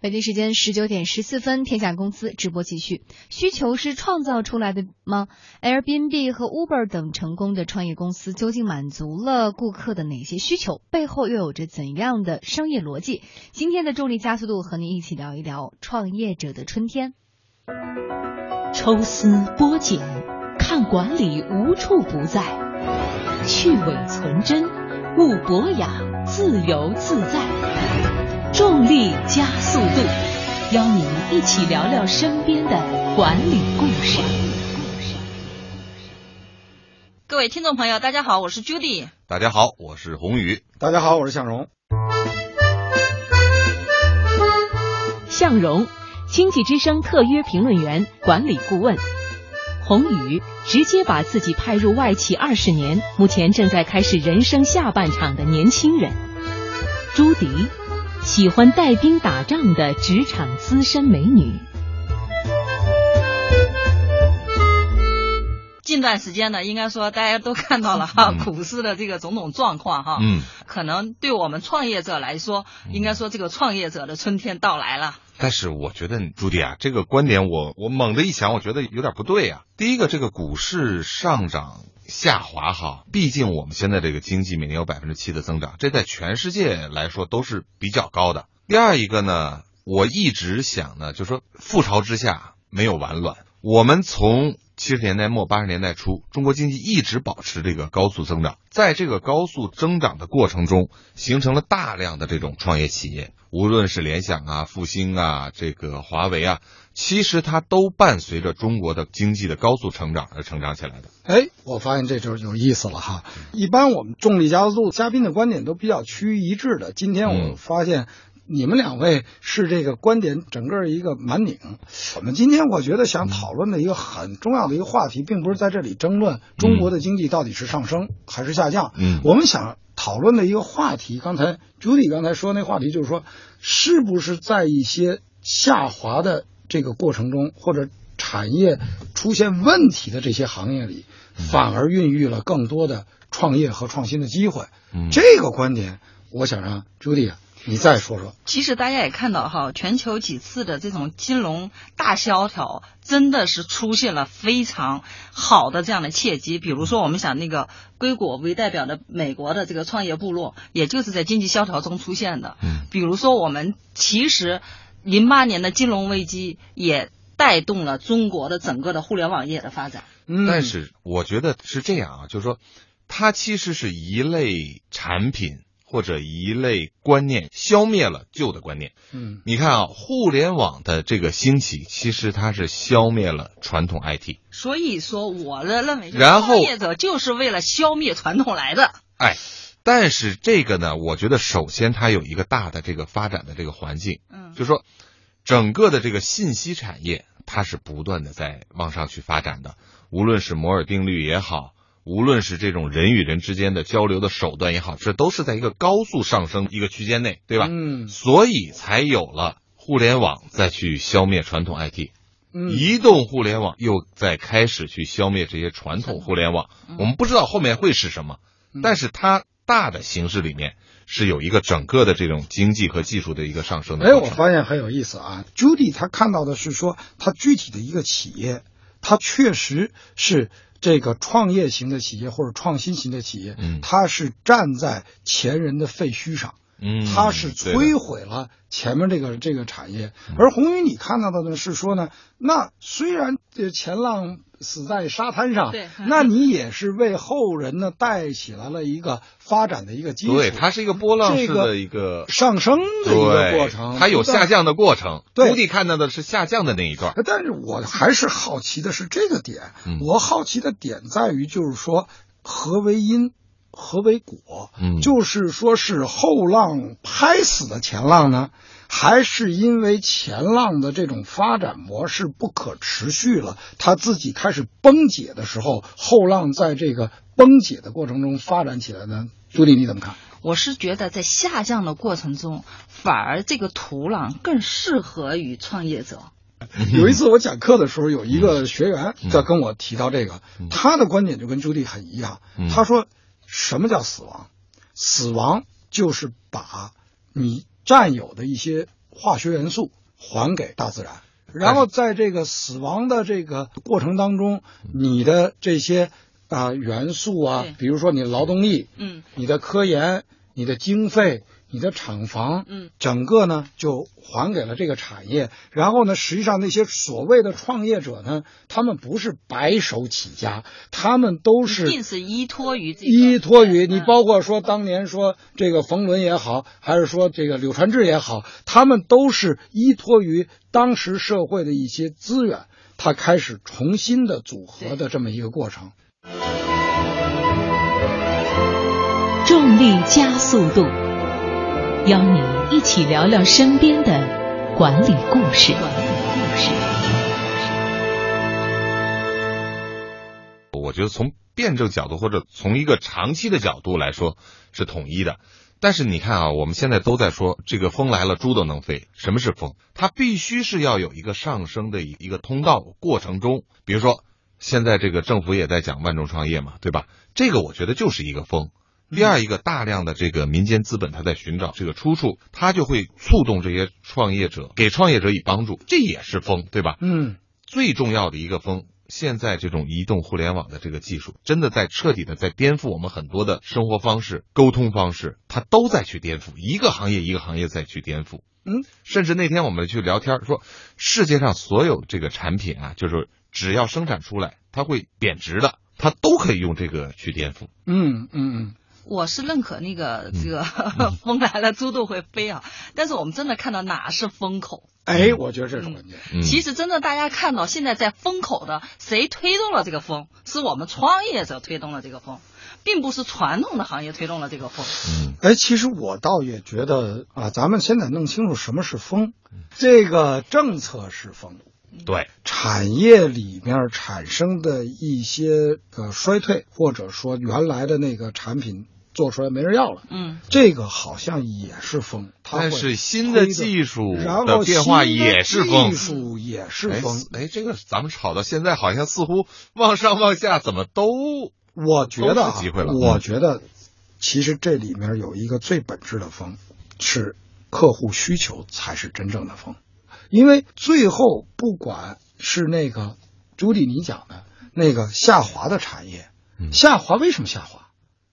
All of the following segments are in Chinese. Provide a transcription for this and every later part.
北京时间十九点十四分，天下公司直播继续。需求是创造出来的吗？Airbnb 和 Uber 等成功的创业公司究竟满足了顾客的哪些需求？背后又有着怎样的商业逻辑？今天的重力加速度和您一起聊一聊创业者的春天。抽丝剥茧，看管理无处不在；去伪存真，悟博雅，自由自在。重力加速度，邀您一起聊聊身边的管理故事。各位听众朋友，大家好，我是 Judy。大家好，我是宏宇。大家好，我是向荣。向荣，经济之声特约评论员、管理顾问。宏宇，直接把自己派入外企二十年，目前正在开始人生下半场的年轻人。朱迪。喜欢带兵打仗的职场资深美女。近段时间呢，应该说大家都看到了哈，股市的这个种种状况哈，嗯，可能对我们创业者来说，应该说这个创业者的春天到来了。但是我觉得朱迪啊，这个观点我我猛的一想，我觉得有点不对啊。第一个，这个股市上涨。下滑哈，毕竟我们现在这个经济每年有百分之七的增长，这在全世界来说都是比较高的。第二一个呢，我一直想呢，就说覆巢之下没有完卵。我们从七十年代末八十年代初，中国经济一直保持这个高速增长，在这个高速增长的过程中，形成了大量的这种创业企业。无论是联想啊、复兴啊、这个华为啊，其实它都伴随着中国的经济的高速成长而成长起来的。哎，我发现这就有意思了哈。一般我们重力加速度嘉宾的观点都比较趋于一致的，今天我发现你们两位是这个观点整个一个满拧。我们今天我觉得想讨论的一个很重要的一个话题，并不是在这里争论中国的经济到底是上升还是下降。嗯，我们想。讨论的一个话题，刚才朱迪刚才说那话题就是说，是不是在一些下滑的这个过程中，或者产业出现问题的这些行业里，反而孕育了更多的创业和创新的机会？嗯这个观点，我想让朱迪啊。你再说说，其实大家也看到哈，全球几次的这种金融大萧条，真的是出现了非常好的这样的契机。比如说，我们想那个硅谷为代表的美国的这个创业部落，也就是在经济萧条中出现的。嗯，比如说我们其实零八年的金融危机也带动了中国的整个的互联网业的发展。嗯，但是我觉得是这样啊，就是说，它其实是一类产品。或者一类观念消灭了旧的观念。嗯，你看啊，互联网的这个兴起，其实它是消灭了传统 IT。所以说，我的认为，然后创业者就是为了消灭传统来的。哎，但是这个呢，我觉得首先它有一个大的这个发展的这个环境。嗯，就是说，整个的这个信息产业，它是不断的在往上去发展的，无论是摩尔定律也好。无论是这种人与人之间的交流的手段也好，这都是在一个高速上升一个区间内，对吧？嗯，所以才有了互联网再去消灭传统 IT，嗯，移动互联网又在开始去消灭这些传统互联网。我们不知道后面会是什么，但是它大的形式里面是有一个整个的这种经济和技术的一个上升的。哎，我发现很有意思啊，Judy 他看到的是说，他具体的一个企业，他确实是。这个创业型的企业或者创新型的企业，嗯，它是站在前人的废墟上，嗯，它是摧毁了前面这个这个产业。而红宇，你看到的呢是说呢，那虽然这前浪。死在沙滩上，对，那你也是为后人呢带起来了一个发展的一个基础。对，它是一个波浪式的一个上升的一个过程，它有下降的过程。对，朱棣看到的是下降的那一段。但是我还是好奇的是这个点，我好奇的点在于，就是说何为因，何为果？嗯，就是说是后浪拍死的前浪呢？还是因为前浪的这种发展模式不可持续了，它自己开始崩解的时候，后浪在这个崩解的过程中发展起来呢？朱迪你怎么看？我是觉得在下降的过程中，反而这个土壤更适合于创业者。有一次我讲课的时候，有一个学员在跟我提到这个，他的观点就跟朱迪很一样。他说：“什么叫死亡？死亡就是把你。”占有的一些化学元素还给大自然。然后在这个死亡的这个过程当中，你的这些啊、元素啊，比如说你的劳动力、嗯你的科研、你的经费、你的厂房，嗯，整个呢就还给了这个产业。然后呢，实际上那些所谓的创业者呢，他们不是白手起家，他们都是一定是依托于自己依托于你，嗯包括说当年说这个冯仑也好，还是说这个柳传志也好，他们都是依托于当时社会的一些资源，他开始重新的组合的这么一个过程。重力加速度，邀你一起聊聊身边的管理故事。管理故事。我觉得从辩证角度或者从一个长期的角度来说是统一的。但是你看啊，我们现在都在说这个风来了，猪都能飞。什么是风？它必须是要有一个上升的一一个通道过程中，比如说现在这个政府也在讲万众创业嘛，对吧？这个我觉得就是一个风。第二一个，大量的这个民间资本，它在寻找这个出处，它就会触动这些创业者，给创业者以帮助，这也是风，对吧？嗯，最重要的一个风，现在这种移动互联网的这个技术，真的在彻底的在颠覆我们很多的生活方式、沟通方式，它都在去颠覆，一个行业一个行业在去颠覆。嗯，甚至那天我们去聊天说，世界上所有这个产品啊，就是只要生产出来，它会贬值的，它都可以用这个去颠覆。嗯嗯嗯，我是认可那个嗯这个 风来了猪都会飞啊，但是我们真的看到哪是风口？哎，我觉得这是关键。嗯，其实真的大家看到现在在风口的，谁推动了这个风？是我们创业者推动了这个风，并不是传统的行业推动了这个风。嗯哎，其实我倒也觉得啊，咱们先得弄清楚什么是风，这个政策是风，对，产业里面产生的一些呃衰退，或者说原来的那个产品做出来没人要了，嗯，这个好像也是风。它但是新的技术然后的变化也是风技。术也是哎风。哎，这个咱们吵到现在，好像似乎往上往下怎么都我觉得啊机会了嗯我觉得其实这里面有一个最本质的风，是客户需求才是真正的风，因为最后不管是那个朱迪你讲的那个下滑的产业，嗯下滑为什么下滑？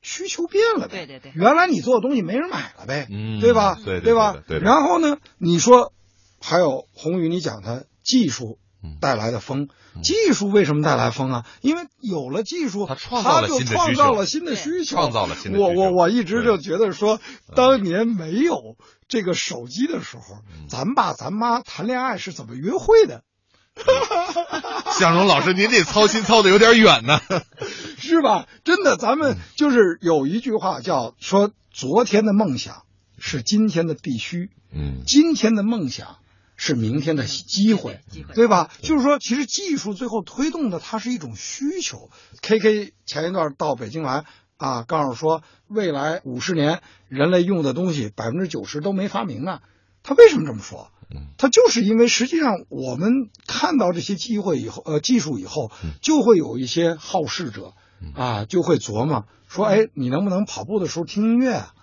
需求变了呗。对对对原来你做的东西没人买了呗，嗯对吧？对对吧对对？对然后呢，你说还有宏宇，你讲的技术嗯带来的风，技术为什么带来风啊？因为有了技术，它创造了新的需求创造了新的需求，创造了新的我需求我我一直就觉得说，当年没有这个手机的时候，嗯咱爸咱妈谈恋爱是怎么约会的？向荣老师，您这操心操的有点远呢。是吧？真的，咱嗯们就是有一句话叫说，昨天的梦想是今天的必须，嗯今天的梦想是明天的机会，机会对吧？就是说，其实技术最后推动的它是一种需求。K K 前一段到北京来啊，告诉说未来五十年人类用的东西百分之九十都没发明呢。他为什么这么说？嗯他就是因为实际上我们看到这些机会以后，呃，技术以后，就会有一些好事者啊，就会琢磨说，哎，你能不能跑步的时候听音乐啊？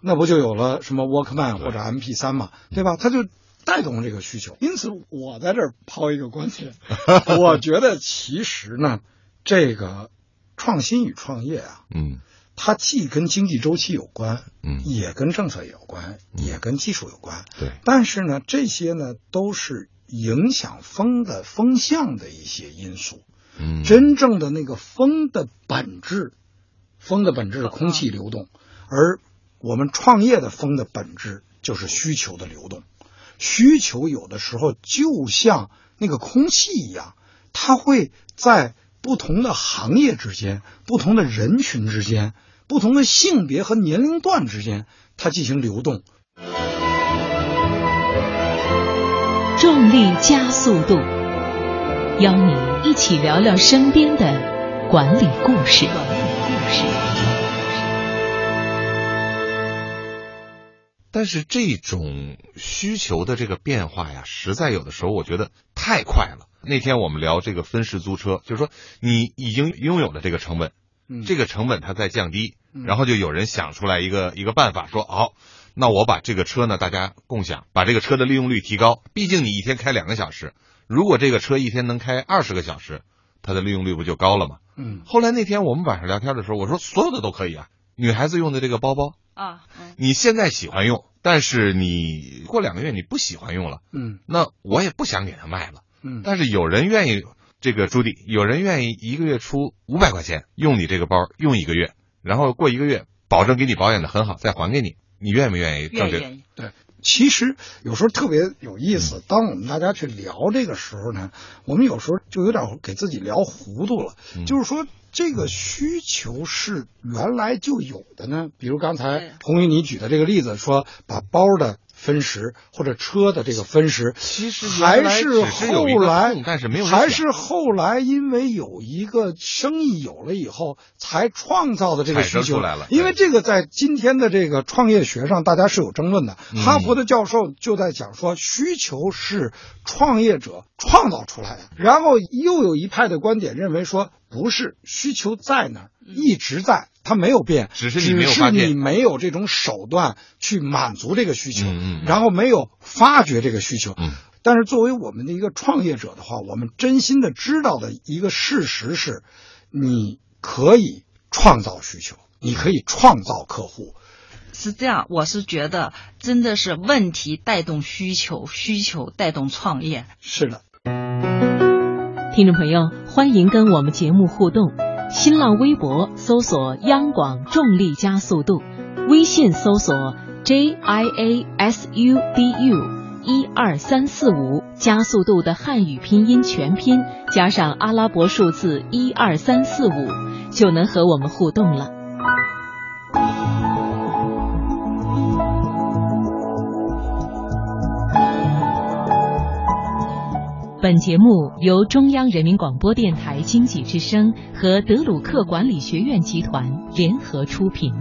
那不就有了什么 Walkman 或者 MP 3嘛，对吧？他就带动这个需求。因此，我在这儿抛一个观点，我觉得其实呢，这个创新与创业啊，嗯它既跟经济周期有关，嗯也跟政策有关，也跟技术有关。对，但是呢，这些呢都是影响风的风向的一些因素。嗯真正的那个风的本质，风的本质是空气流动，而我们创业的风的本质就是需求的流动。需求有的时候就像那个空气一样，它会在不同的行业之间、不同的人群之间、不同的性别和年龄段之间，它进行流动。重力加速度，邀你一起聊聊身边的管理故事。管理故事。但是这种需求的这个变化呀，实在有的时候我觉得太快了。那天我们聊这个分时租车，就是说你已经拥有了这个成本，嗯这个成本它在降低，嗯然后就有人想出来一个一个办法，说好、那我把这个车呢，大家共享，把这个车的利用率提高。毕竟你一天开两个小时，如果这个车一天能开二十个小时，它的利用率不就高了吗？嗯。后来那天我们晚上聊天的时候，我说所有的都可以啊，女孩子用的这个包包，啊，嗯。你现在喜欢用，但是你过两个月你不喜欢用了，嗯。那我也不想给它卖了。嗯，但是有人愿意，这个朱迪，有人愿意一个月出五百块钱用你这个包用一个月，然后过一个月保证给你保养的很好，再还给你，你愿不愿意？挣这个？其实有时候特别有意思。当我们大家去聊这个时候呢，我们有时候就有点给自己聊糊涂了。嗯就是说，这个需求是原来就有的呢。比如刚才红玉你举的这个例子，说把包的分时或者车的这个分时，其实还是后来，但是没有还是后来因为有一个生意有了以后，才创造的这个需求出来了因为这个在今天的这个创业学上，大家是有争论的。嗯哈佛的教授就在讲说，需求是创业者创造出来的。然后又有一派的观点认为说，不是，需求在那儿，一直在，它没有变，只是你没有发现只是你没有这种手段去满足这个需求，嗯嗯嗯然后没有发掘这个需求。嗯但是作为我们的一个创业者的话，我们真心的知道的一个事实是，你可以创造需求，你可以创造客户。是这样，我是觉得真的是问题带动需求，需求带动创业。是的，听众朋友，欢迎跟我们节目互动。新浪微博搜索“央广重力加速度”，微信搜索 “j i a s u d u”。一二三四五加速度的汉语拼音全拼加上阿拉伯数字一二三四五，就能和我们互动了。本节目由中央人民广播电台经济之声和德鲁克管理学院集团联合出品。